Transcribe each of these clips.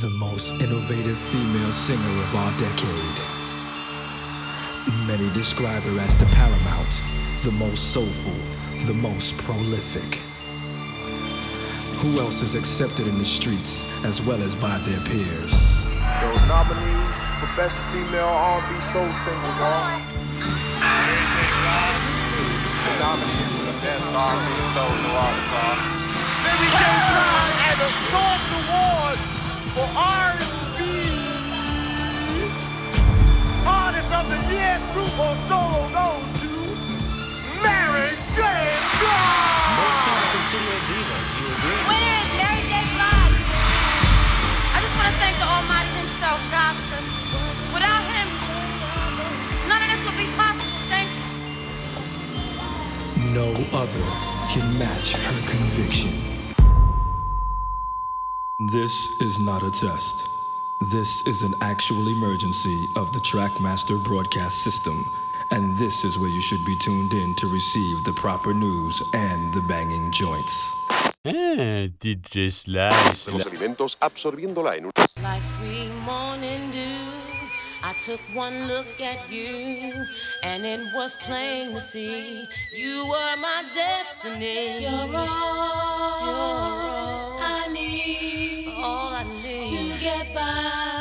the most innovative female singer of our decade. Many describe her as the paramount, the most soulful, the most prolific. Who else is accepted in the streets as well as by their peers? The nominees for Best Female R&B Soul Singers are The nominees for the Best R&B Soul Artist are other can match her conviction. This is not a test. This is an actual emergency of the Trackmaster broadcast system, and this is where you should be tuned in to receive the proper news and the banging joints. Ah, DJ Slice. los alimentos absorbiéndola en un... Like sweet morning dew, I took one look at you, and it was plain to see you were my destiny. You're all, you're all I need, all I need to get by.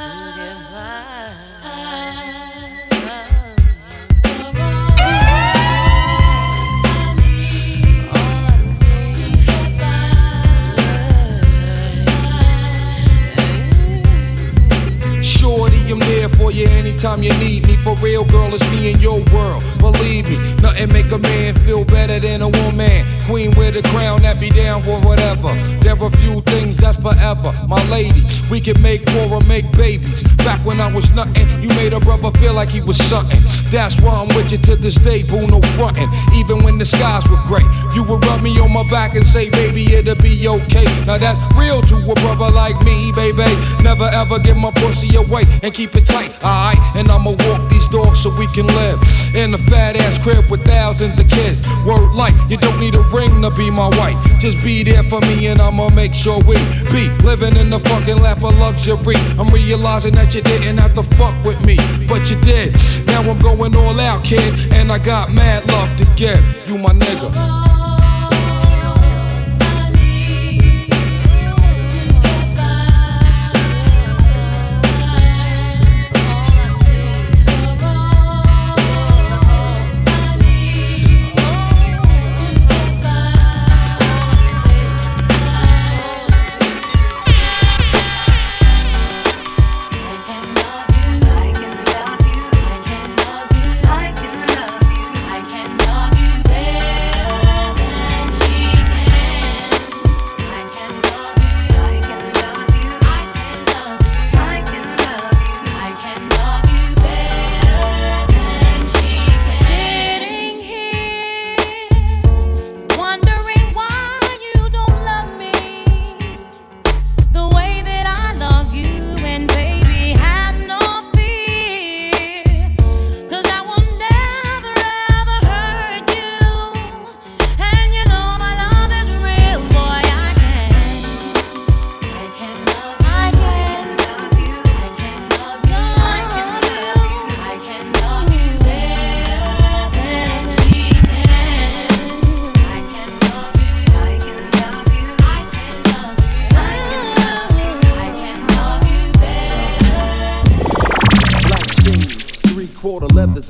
You anytime you need me. For real, girl, it's me in your world. Believe me, nothing make a man feel better than a woman. Queen with a crown that be down for whatever. There are few things that's forever. My lady, we can make war or make babies. Back when I was nothing, you made a brother feel like he was something. That's why I'm with you to this day, boo, no frontin'. Even when the skies were gray, you would rub me on my back and say, baby, it'll be okay. Now that's real to a brother like me, baby. Never ever give my pussy away and keep it tight, alright? And I'ma walk these dogs so we can live in a fat ass crib with thousands of kids. Word like, you don't need a ring to be my wife. Just be there for me and I'ma make sure we be living in the fucking lap of luxury. I'm realizing that you didn't have to fuck with me, but you did. Now I'm going all out, kid, and I got mad love to give. You my nigga.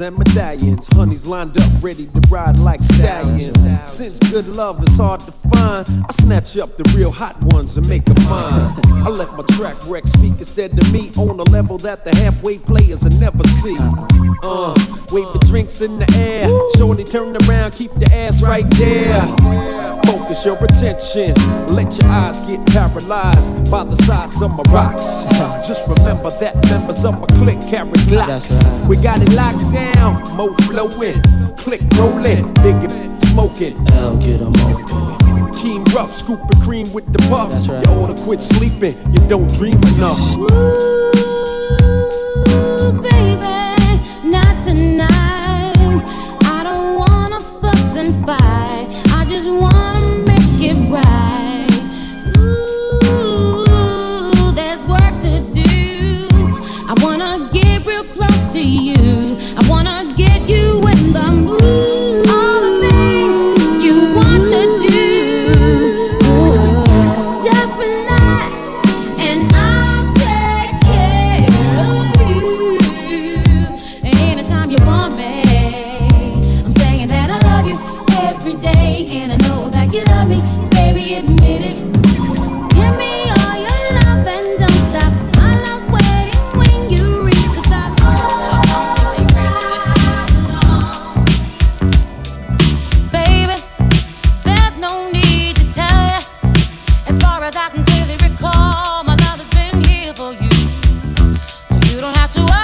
And medallions. Honeys lined up, ready to ride like stallions. Since good love is hard to find, I snatch up the real hot ones and make them mine. I let my track wreck speak instead of me on a level that the halfway players will never see. Uh, wave the drinks in the air. Shorty, turn around, keep the ass right there. Focus your attention. Let your eyes get paralyzed by the size of my rocks. Just remember that members of my clique carry glocks. We got it locked down. Mo flowing, click rolling, big and smoking. L get 'em open. Team rough, scooping cream with the puff. That's right. You oughta quit sleeping. You don't dream enough. Ooh, baby, not tonight. and I out to us.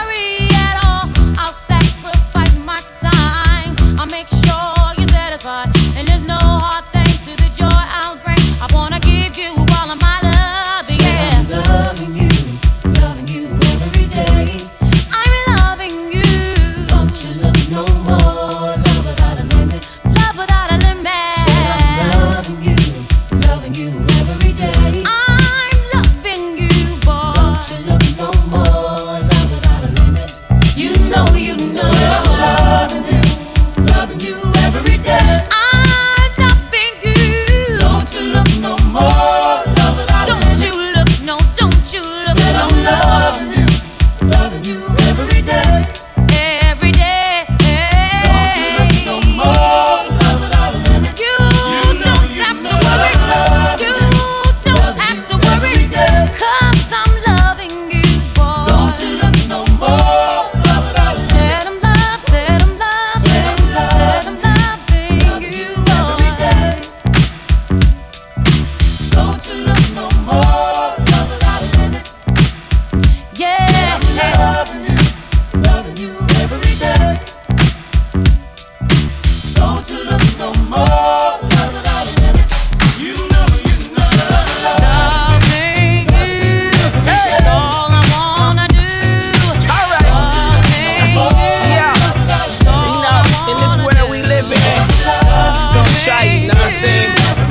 living. Don't try, you know what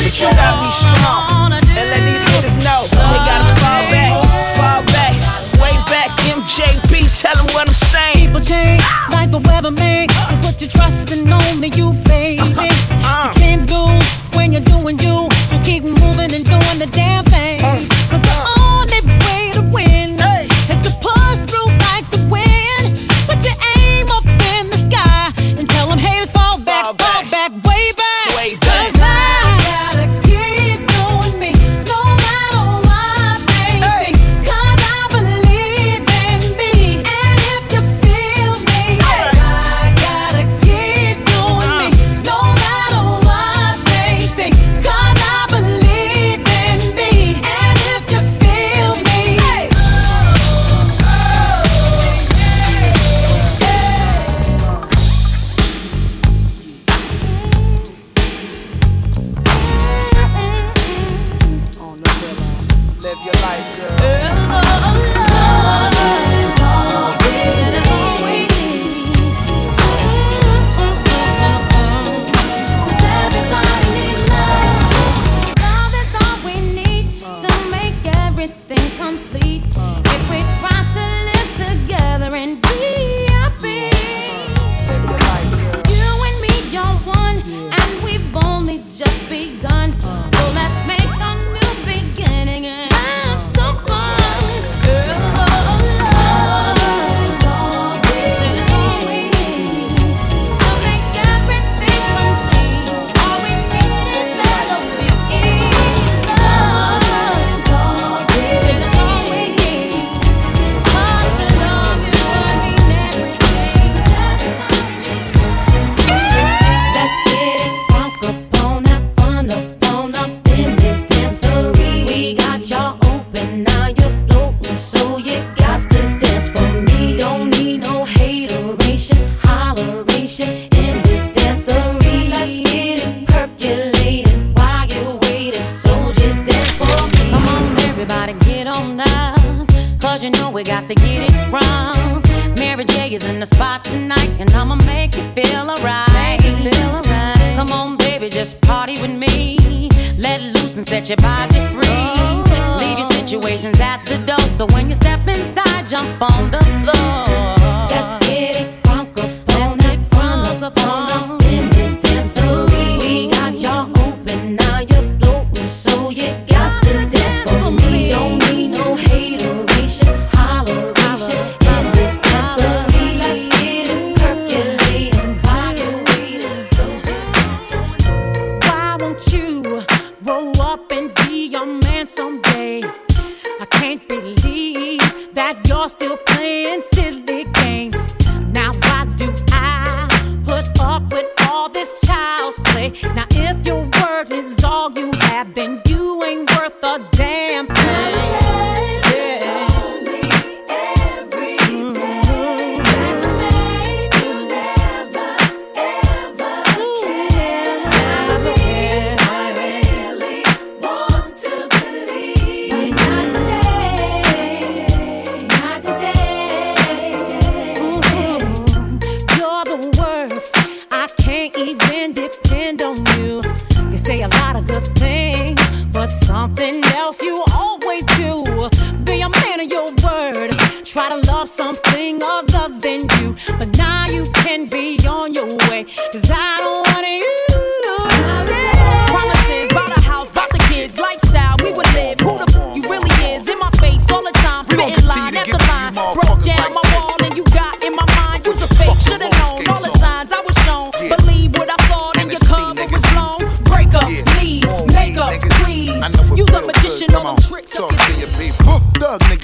But you gotta be strong and let these niggas know they gotta fall back, fall back, way back. MJB, tell them what I'm saying. People change like the weather man. You put your trust in only you, baby. Uh, uh, uh. Something else. You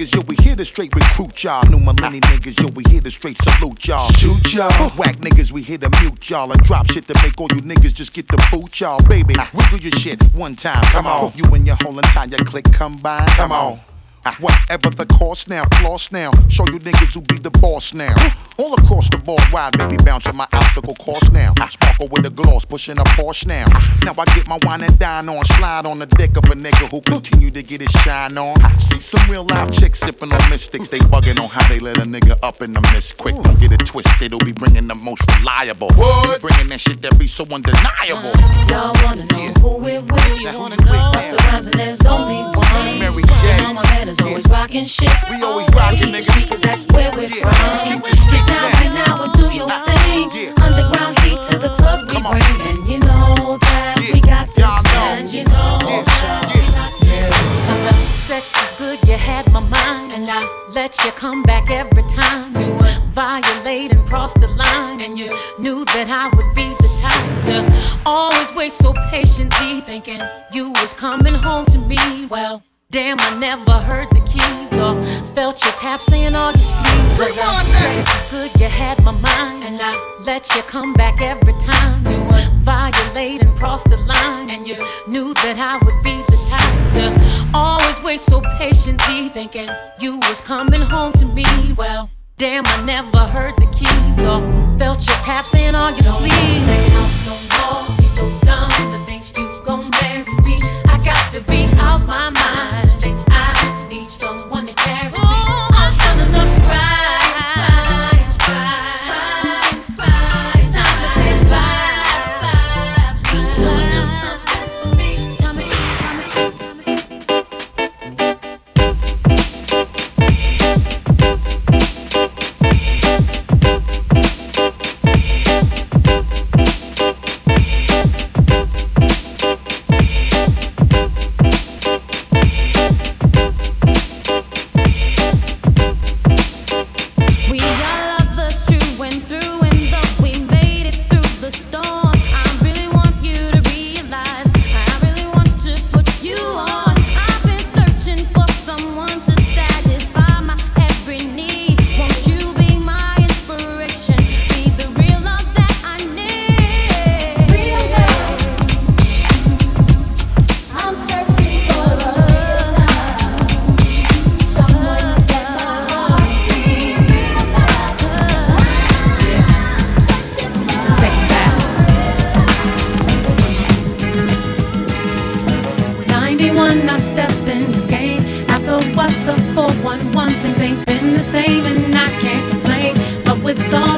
niggas, yo, we here to straight recruit y'all. New millennial niggas, yo, we here to straight salute y'all. Shoot y'all. Whack niggas, we here to mute y'all and drop shit to make all you niggas just get the boot y'all. Baby, wiggle your shit one time. Come on. You and your whole entire click combine. Come on. Whatever the cost now, floss now. Show you niggas who be the boss now. All across the board, wide baby, bouncing my obstacle course now. Sparkle with the gloss, pushing a Porsche now. Now I get my wine and dine on, slide on the deck of a nigga who continue to get his shine on. See some real live chicks sipping on mystics, they bugging on how they let a nigga up in the mist quick. Don't get it twisted, it'll be bringing the most reliable. What? Bringing that shit that be so undeniable. Y'all wanna know who we're with? you wanna know. Busta Rhymes and there's only one. Mary J. my always rocking shit. We always rocking, Keep nigga. street, cause that's where we're Yeah, from. keep the streets Get down right now and do your thing. yeah. Underground heat to the clubs we Come on. bring. And you know that Yeah, we got this. And you know Cause the sex was good, you had my mind. And I let you come back every time. You would violate and cross the line. And you knew that I would be the type to always wait so patiently. Thinking you was coming home to me. Well, damn, I never heard the keys or felt your taps in all your sleep. Cause the sex was good, you had my mind. And I let you come back every time. You would violate and cross the line. And you knew that I would be the type to always wait so patiently. Thinking you was coming home to me. Well, damn, I never heard the keys or felt your taps in all your sleep. house no more, be so dumb to think you gon' marry me. I got to be out my mind.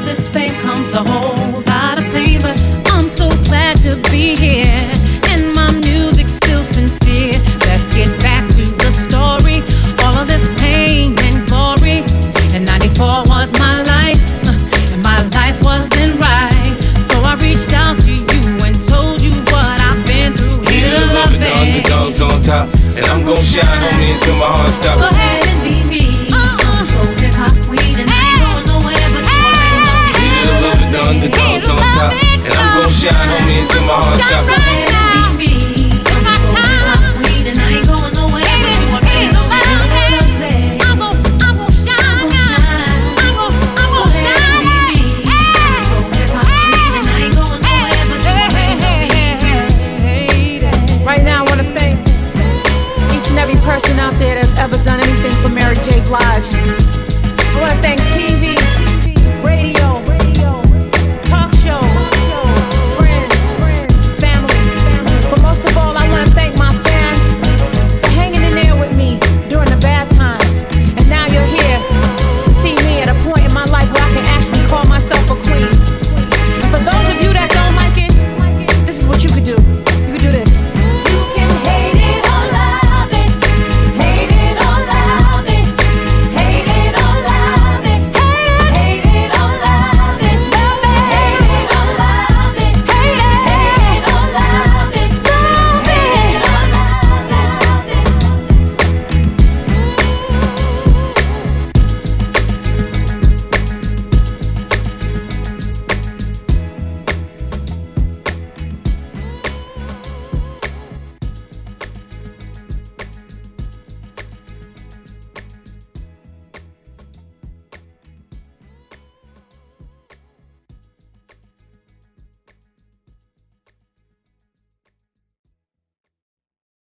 This fame gon' shine on me until my heart stops. Go